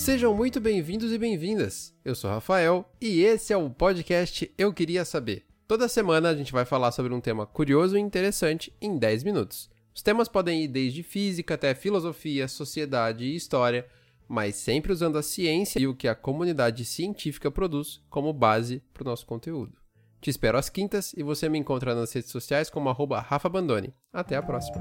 Sejam muito bem-vindos e bem-vindas. Eu sou Rafael e esse é o podcast Eu Queria Saber. Toda semana a gente vai falar sobre um tema curioso e interessante em 10 minutos. Os temas podem ir desde física até filosofia, sociedade e história, mas sempre usando a ciência e o que a comunidade científica produz como base para o nosso conteúdo. Te espero às quintas e você me encontra nas redes sociais como arroba Rafa Bandone. Até a próxima!